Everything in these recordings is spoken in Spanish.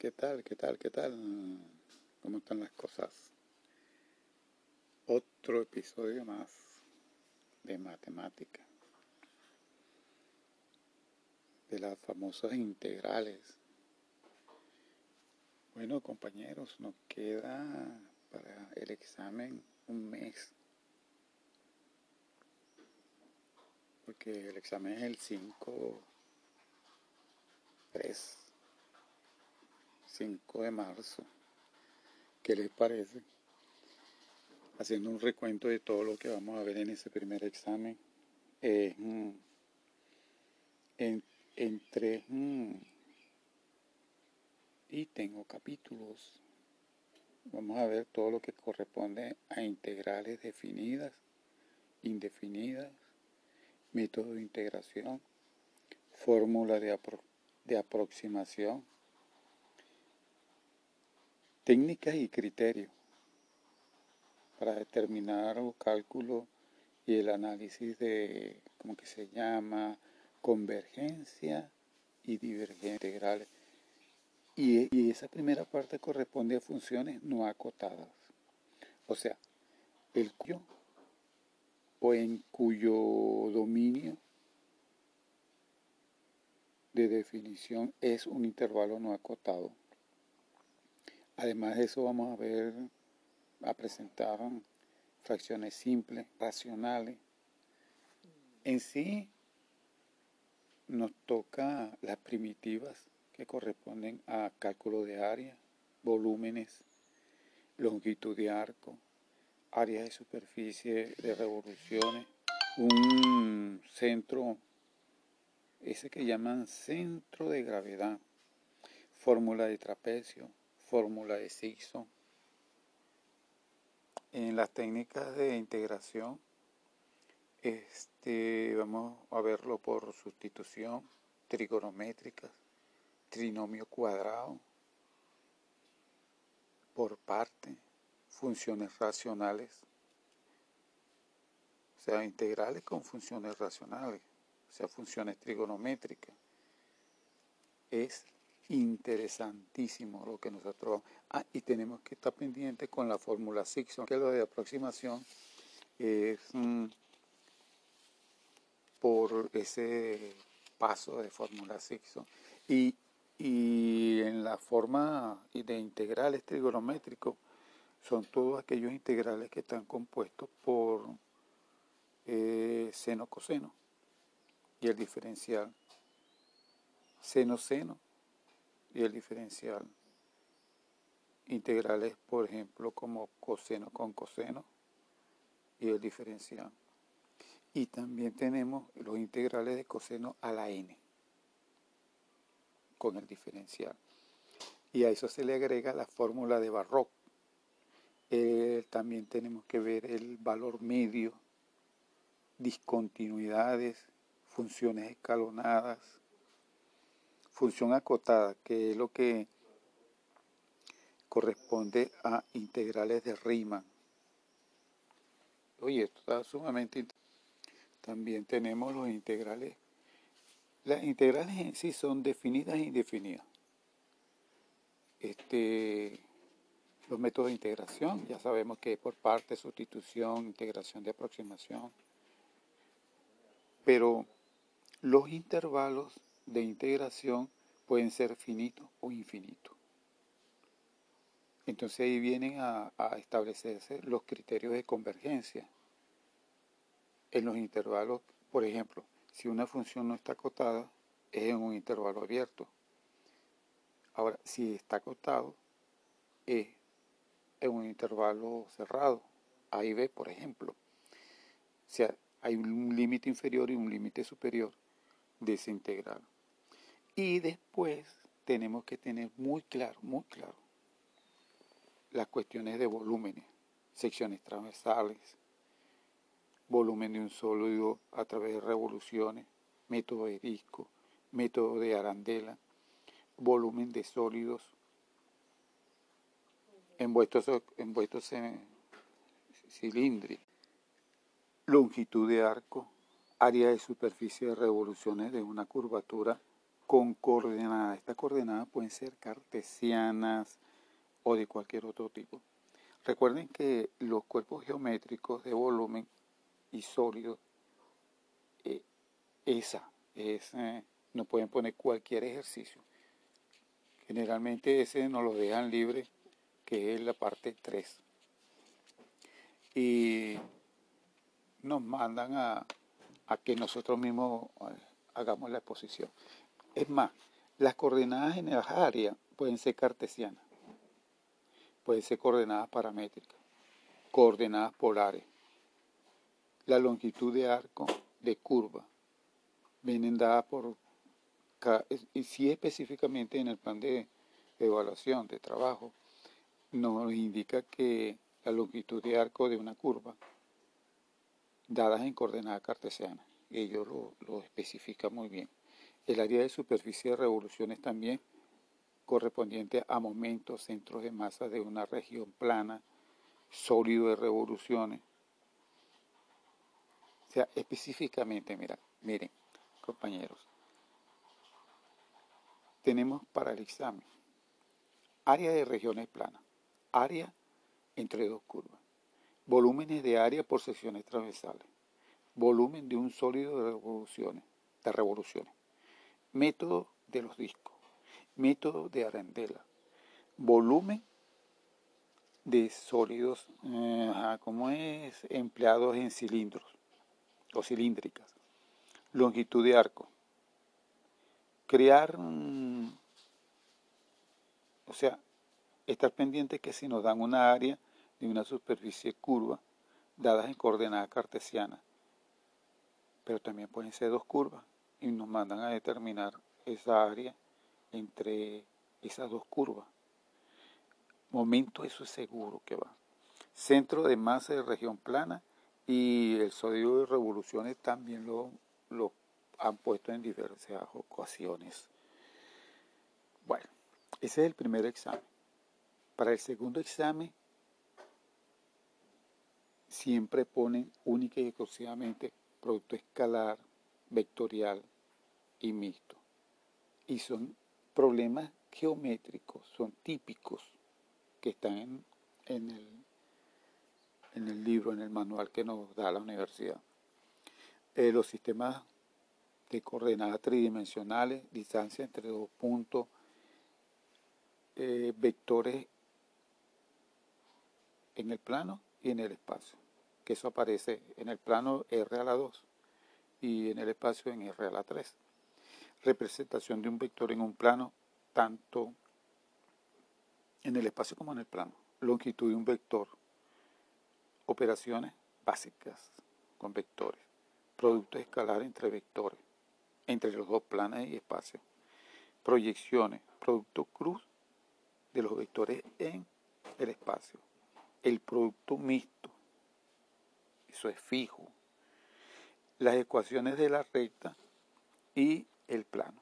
¿Qué tal? ¿Qué tal? ¿Qué tal? ¿Cómo están las cosas? Otro episodio más de matemática. De las famosas integrales. Bueno, compañeros, nos queda para el examen un mes. Porque el examen es el 5 3 5 de marzo. ¿Qué les parece? Haciendo un recuento de todo lo que vamos a ver en ese primer examen. Mm, en, entre mm, y tengo capítulos. Vamos a ver todo lo que corresponde a integrales definidas, indefinidas, método de integración, fórmula de, de aproximación, técnicas y criterios para determinar los cálculos y el análisis de, ¿cómo que se llama? Convergencia y divergencia integrales. Y, y esa primera parte corresponde a funciones no acotadas. O sea, el cuyo o en cuyo dominio de definición es un intervalo no acotado. Además de eso vamos a ver, a presentar fracciones simples, racionales. En sí nos toca las primitivas que corresponden a cálculo de área, volúmenes, longitud de arco, área de superficie de revoluciones, un centro, ese que llaman centro de gravedad, fórmula de trapecio, fórmula de Sixon. En las técnicas de integración, este, vamos a verlo por sustitución, trigonométrica, trinomio cuadrado, por parte, funciones racionales, o sea, integrales con funciones racionales, o sea, funciones trigonométricas. Es interesantísimo lo que nosotros... Ah, y tenemos que estar pendientes con la fórmula Sixon, que lo de aproximación es mm, por ese paso de fórmula Sixon. Y, y en la forma de integrales trigonométricos son todos aquellos integrales que están compuestos por eh, seno-coseno y el diferencial seno-seno y el diferencial. Integrales, por ejemplo, como coseno con coseno y el diferencial. Y también tenemos los integrales de coseno a la n con el diferencial. Y a eso se le agrega la fórmula de Barroc. Eh, también tenemos que ver el valor medio, discontinuidades, funciones escalonadas, función acotada, que es lo que corresponde a integrales de Riemann. Oye, esto está sumamente También tenemos los integrales. Las integrales en sí son definidas e indefinidas. Este, los métodos de integración, ya sabemos que es por parte, sustitución, integración de aproximación. Pero los intervalos de integración pueden ser finitos o infinitos. Entonces ahí vienen a, establecerse los criterios de convergencia. En los intervalos, por ejemplo, si una función no está acotada, es en un intervalo abierto. Ahora, si está acotado, es en un intervalo cerrado. Ahí ve, por ejemplo. O sea, hay un límite inferior y un límite superior de ese integral. Y después tenemos que tener muy claro, muy claro, las cuestiones de volúmenes, secciones transversales, volumen de un sólido a través de revoluciones, método de disco, método de arandela, volumen de sólidos envueltos, envueltos en cilindri, longitud de arco, área de superficie de revoluciones de una curvatura con coordenadas. Estas coordenadas pueden ser cartesianas o de cualquier otro tipo. Recuerden que los cuerpos geométricos de volumen y sólidos, eh, esa, es, no pueden poner cualquier ejercicio. Generalmente ese nos lo dejan libre, que es la parte 3. Y nos mandan a, a que nosotros mismos eh, hagamos la exposición. Es más, las coordenadas en el área pueden ser cartesianas, pueden ser coordenadas paramétricas, coordenadas polares. La longitud de arco de curva vienen dadas por, y si específicamente en el plan de evaluación de trabajo, nos indica que la longitud de arco de una curva, dadas en coordenadas cartesianas, ellos lo, lo especifican muy bien. El área de superficie de revoluciones también correspondiente a momentos, centros de masa de una región plana, sólido de revoluciones. O sea, específicamente, mira, miren, compañeros, tenemos para el examen área de regiones planas, área entre dos curvas, volúmenes de área por secciones transversales, volumen de un sólido de revoluciones, de revoluciones método de los discos, método de arandela, volumen de sólidos, eh, como es empleados en cilindros o cilíndricas, longitud de arco, crear, o sea, estar pendiente que si nos dan una área de una superficie curva, dadas en coordenadas cartesianas, pero también pueden ser dos curvas, y nos mandan a determinar esa área entre esas dos curvas. Momento, eso es seguro que va. Centro de masa de región plana y el sodio de revoluciones también lo, lo han puesto en diversas ocasiones. Bueno, ese es el primer examen. Para el segundo examen, siempre ponen única y exclusivamente producto escalar, vectorial y mixto. Y son problemas geométricos, son típicos que están en, el, en el libro, en el manual que nos da la universidad. Eh, los sistemas de coordenadas tridimensionales, distancia entre dos puntos, eh, vectores en el plano y en el espacio, que eso aparece en el plano R a la 2 y en el espacio en R a la 3. Representación de un vector en un plano, tanto en el espacio como en el plano. Longitud de un vector. Operaciones básicas con vectores. Producto escalar entre vectores, entre los dos planos y espacio. Proyecciones. Producto cruz de los vectores en el espacio. El producto mixto. Eso es fijo las ecuaciones de la recta y el plano.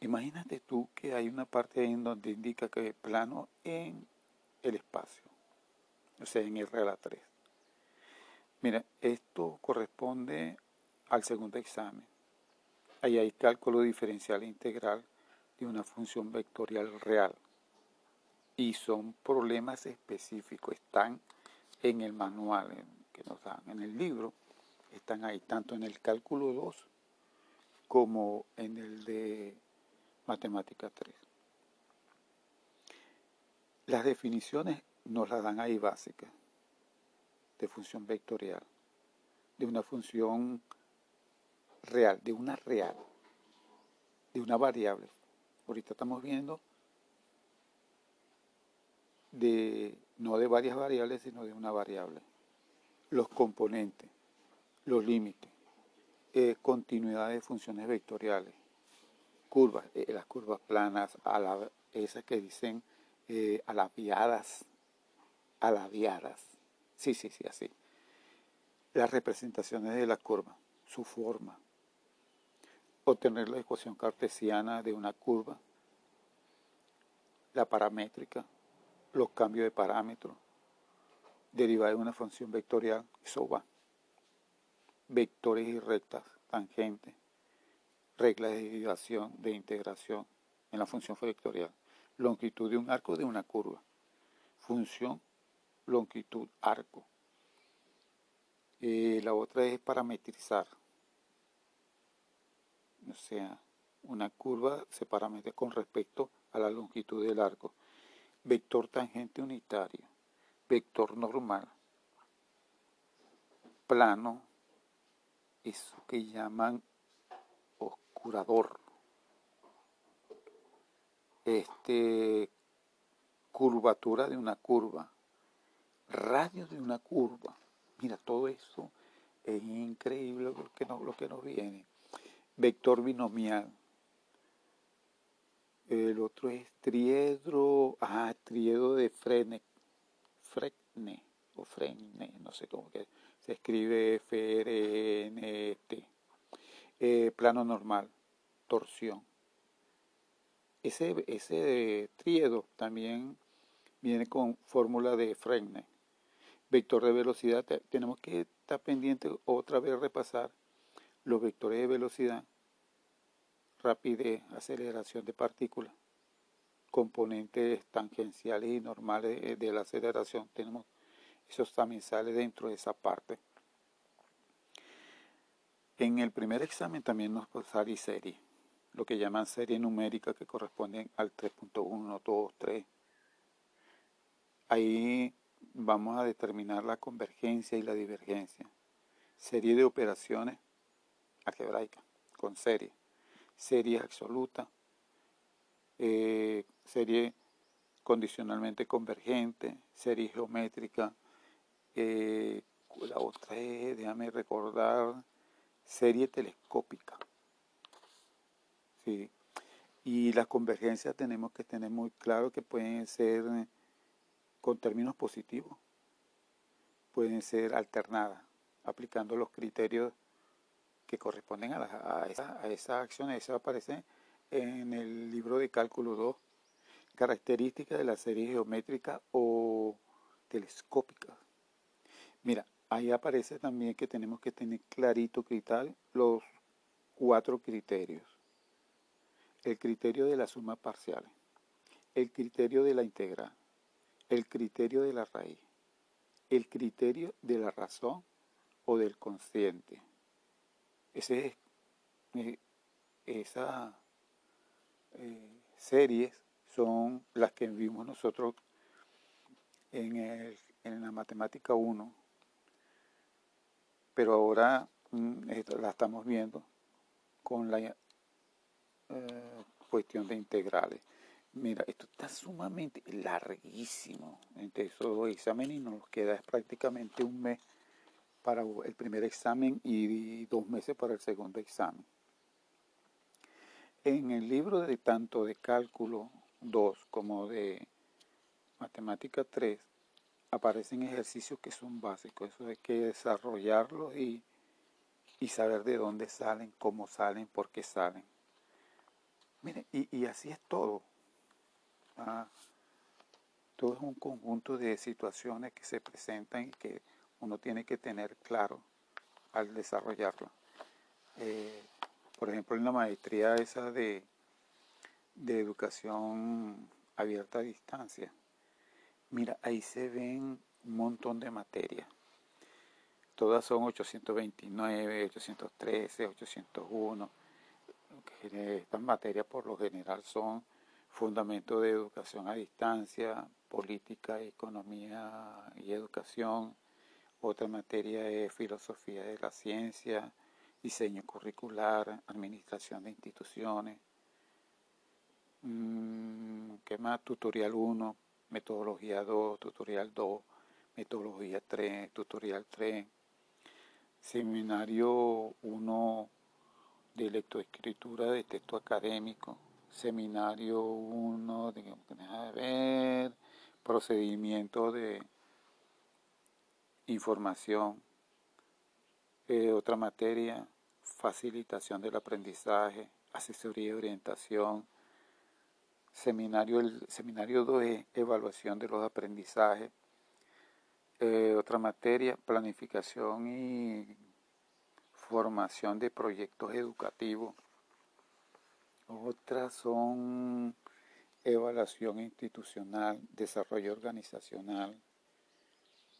Imagínate tú que hay una parte ahí en donde indica que es plano en el espacio, o sea, en R a la 3. Mira, esto corresponde al segundo examen. Ahí hay cálculo diferencial e integral de una función vectorial real. Y son problemas específicos, están en el manual, que nos dan en el libro están ahí, tanto en el cálculo 2 como en el de matemática 3. Las definiciones nos las dan ahí básicas de función vectorial, de una función real, de una real, de una variable. Ahorita estamos viendo de no de varias variables, sino de una variable los componentes, los límites, eh, continuidad de funciones vectoriales, curvas, eh, las curvas planas, esas que dicen eh, alaviadas, alaviadas, sí, sí, sí, así. Las representaciones de la curva, su forma, obtener la ecuación cartesiana de una curva, la paramétrica, los cambios de parámetros, derivada de una función vectorial, eso va. Vectores y rectas, tangentes, reglas de derivación, de integración en la función vectorial. Longitud de un arco de una curva. Función longitud arco. Eh, la otra es parametrizar. O sea, una curva se parametra con respecto a la longitud del arco. Vector tangente unitario. Vector normal. Plano. Eso que llaman oscurador este, curvatura de una curva, radio de una curva. Mira, todo eso es increíble lo que, no, lo que nos viene. Vector binomial. El otro es triedro, ah, triedro de Frene, Fresne, o Frene, no sé cómo que se escribe F-R-N-T. Eh, plano normal, torsión. Ese, ese triedo también viene con fórmula de Fregne. Vector de velocidad, tenemos que estar pendiente otra vez repasar los vectores de velocidad, rapidez, aceleración de partículas, componentes tangenciales y normales de la aceleración. Tenemos, eso también sale dentro de esa parte. En el primer examen también nos sale serie lo que llaman serie numérica que corresponden al 3.1, 2, 3. Ahí vamos a determinar la convergencia y la divergencia. Serie de operaciones algebraicas con serie. Serie absoluta. Eh, serie condicionalmente convergente. Serie geométrica. Eh, la otra es, déjame recordar, serie telescópica. Y las convergencias tenemos que tener muy claro que pueden ser con términos positivos, pueden ser alternadas, aplicando los criterios que corresponden a, a, esa, a esas acciones. Eso aparece en el libro de cálculo 2, características de la serie geométrica o telescópica. Mira, ahí aparece también que tenemos que tener clarito, crital, los cuatro criterios el criterio de la suma parcial, el criterio de la integral, el criterio de la raíz, el criterio de la razón o del consciente. Es, eh, esas eh, series son las que vimos nosotros en, en la matemática 1, pero ahora mm, la estamos viendo con la eh, cuestión de integrales. Mira, esto está sumamente larguísimo. Entre esos dos exámenes nos queda prácticamente un mes para el primer examen y dos meses para el segundo examen. En el libro de tanto de cálculo 2 como de matemática 3 aparecen ejercicios que son básicos. Eso hay que desarrollarlos y, y saber de dónde salen, cómo salen, por qué salen. Mire, y, así es todo. Ah, todo es un conjunto de situaciones que se presentan y que uno tiene que tener claro al desarrollarlo. Eh, por ejemplo, en la maestría esa de, de educación abierta a distancia, mira, ahí se ven un montón de materias. Todas son 829, 813, 801 estas materias por lo general son fundamentos de educación a distancia, política, economía y educación. Otra materia es filosofía de la ciencia, diseño curricular, administración de instituciones. Mm, ¿Qué más? Tutorial 1, metodología 2, tutorial 2, metodología 3, tutorial 3. Seminario 1 de lectoescritura de texto académico, seminario 1, de ver, procedimiento de información, eh, otra materia, facilitación del aprendizaje, asesoría y orientación, seminario, el seminario 2 es evaluación de los aprendizajes, eh, otra materia, planificación y formación de proyectos educativos. Otras son evaluación institucional, desarrollo organizacional.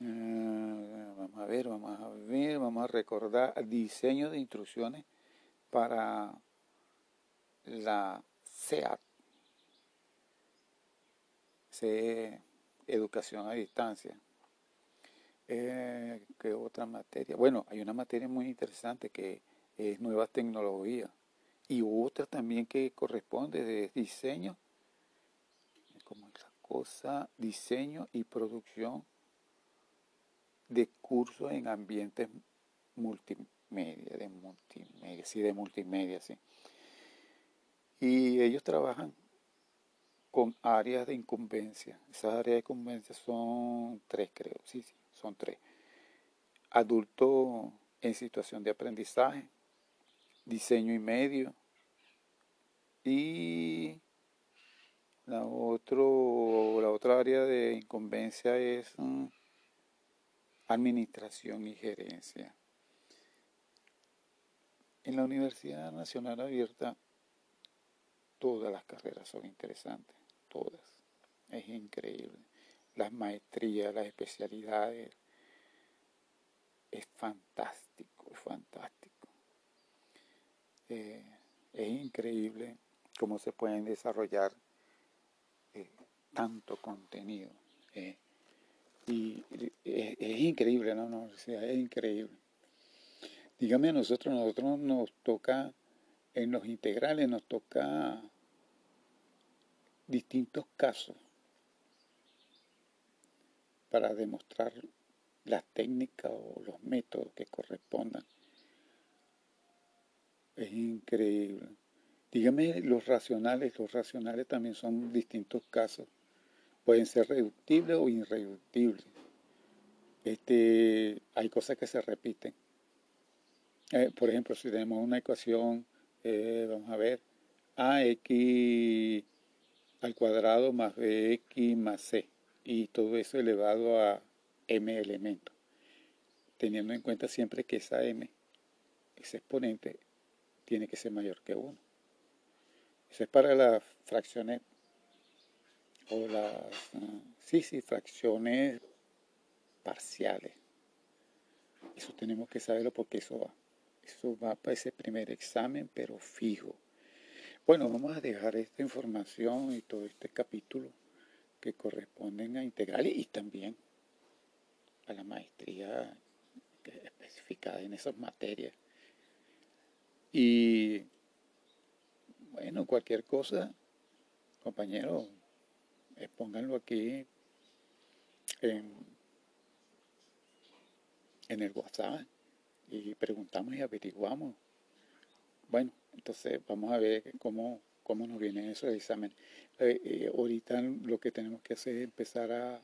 Eh, vamos a ver, vamos a ver, vamos a recordar diseño de instrucciones para la CEAT, Educación a Distancia. Eh, ¿Qué otra materia? Bueno, hay una materia muy interesante que es nuevas tecnologías y otra también que corresponde de diseño, como la cosa, diseño y producción de cursos en ambientes multimedia, de multimedia, sí, de multimedia, sí. Y ellos trabajan con áreas de incumbencia. Esas áreas de incumbencia son tres, creo, sí, sí, son tres. Adulto en situación de aprendizaje, diseño y medio, y la, otro, la otra área de incumbencia es mm, administración y gerencia. En la Universidad Nacional Abierta todas las carreras son interesantes, todas. Es increíble. Las maestrías, las especialidades. Es fantástico, es fantástico. Eh, es increíble cómo se pueden desarrollar eh, tanto contenido. Eh, y es, increíble, ¿no? no es increíble. Dígame a nosotros, nosotros nos toca, en los integrales nos toca distintos casos para demostrar las técnicas o los métodos que correspondan. Es increíble. Dígame los racionales, los racionales también son distintos casos. Pueden ser reductibles o irreductibles. Este, hay cosas que se repiten. Eh, por ejemplo, si tenemos una ecuación, eh, vamos a ver, ax al cuadrado más bx más c, y todo eso elevado a m elementos, teniendo en cuenta siempre que esa m, ese exponente, tiene que ser mayor que 1. Eso es para las fracciones o las, ah, sí, sí, fracciones parciales. Eso tenemos que saberlo porque eso va. Eso va para ese primer examen, pero fijo. Bueno, vamos a dejar esta información y todo este capítulo que corresponden a integrales y también a la maestría especificada en esas materias. Y bueno, cualquier cosa, compañeros, pónganlo aquí en, en el WhatsApp y preguntamos y averiguamos. Bueno, entonces vamos a ver cómo, cómo nos viene eso de examen. Eh, eh, ahorita lo que tenemos que hacer es empezar a,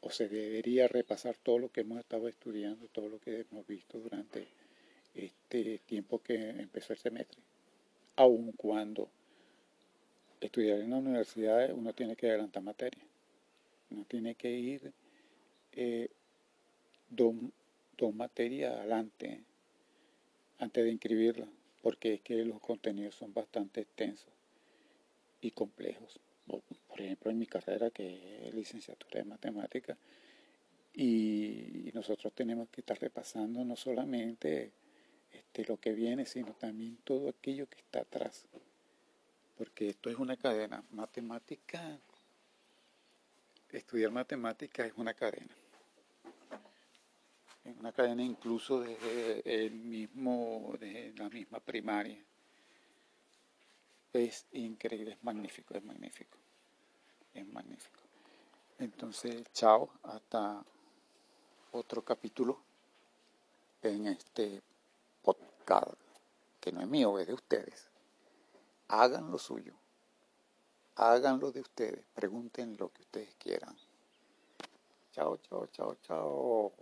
o se debería repasar todo lo que hemos estado estudiando, todo lo que hemos visto durante este tiempo que empezó el semestre aun cuando estudiar en la universidad uno tiene que adelantar materia. Uno tiene que ir eh, dos, materias adelante antes de inscribirla, porque es que los contenidos son bastante extensos y complejos. Por ejemplo, en mi carrera, que es licenciatura de matemáticas, y nosotros tenemos que estar repasando no solamente este, lo que viene, sino también todo aquello que está atrás. Porque esto es una cadena. Matemática, estudiar matemática es una cadena. Es una cadena incluso desde el mismo, la misma primaria. Es increíble, es magnífico, es magnífico. Es magnífico. Entonces, chao, hasta otro capítulo en este podcast, que no es mío, es de ustedes. Hagan lo suyo. Hagan lo de ustedes. Pregunten lo que ustedes quieran. Chao, chao, chao, chao.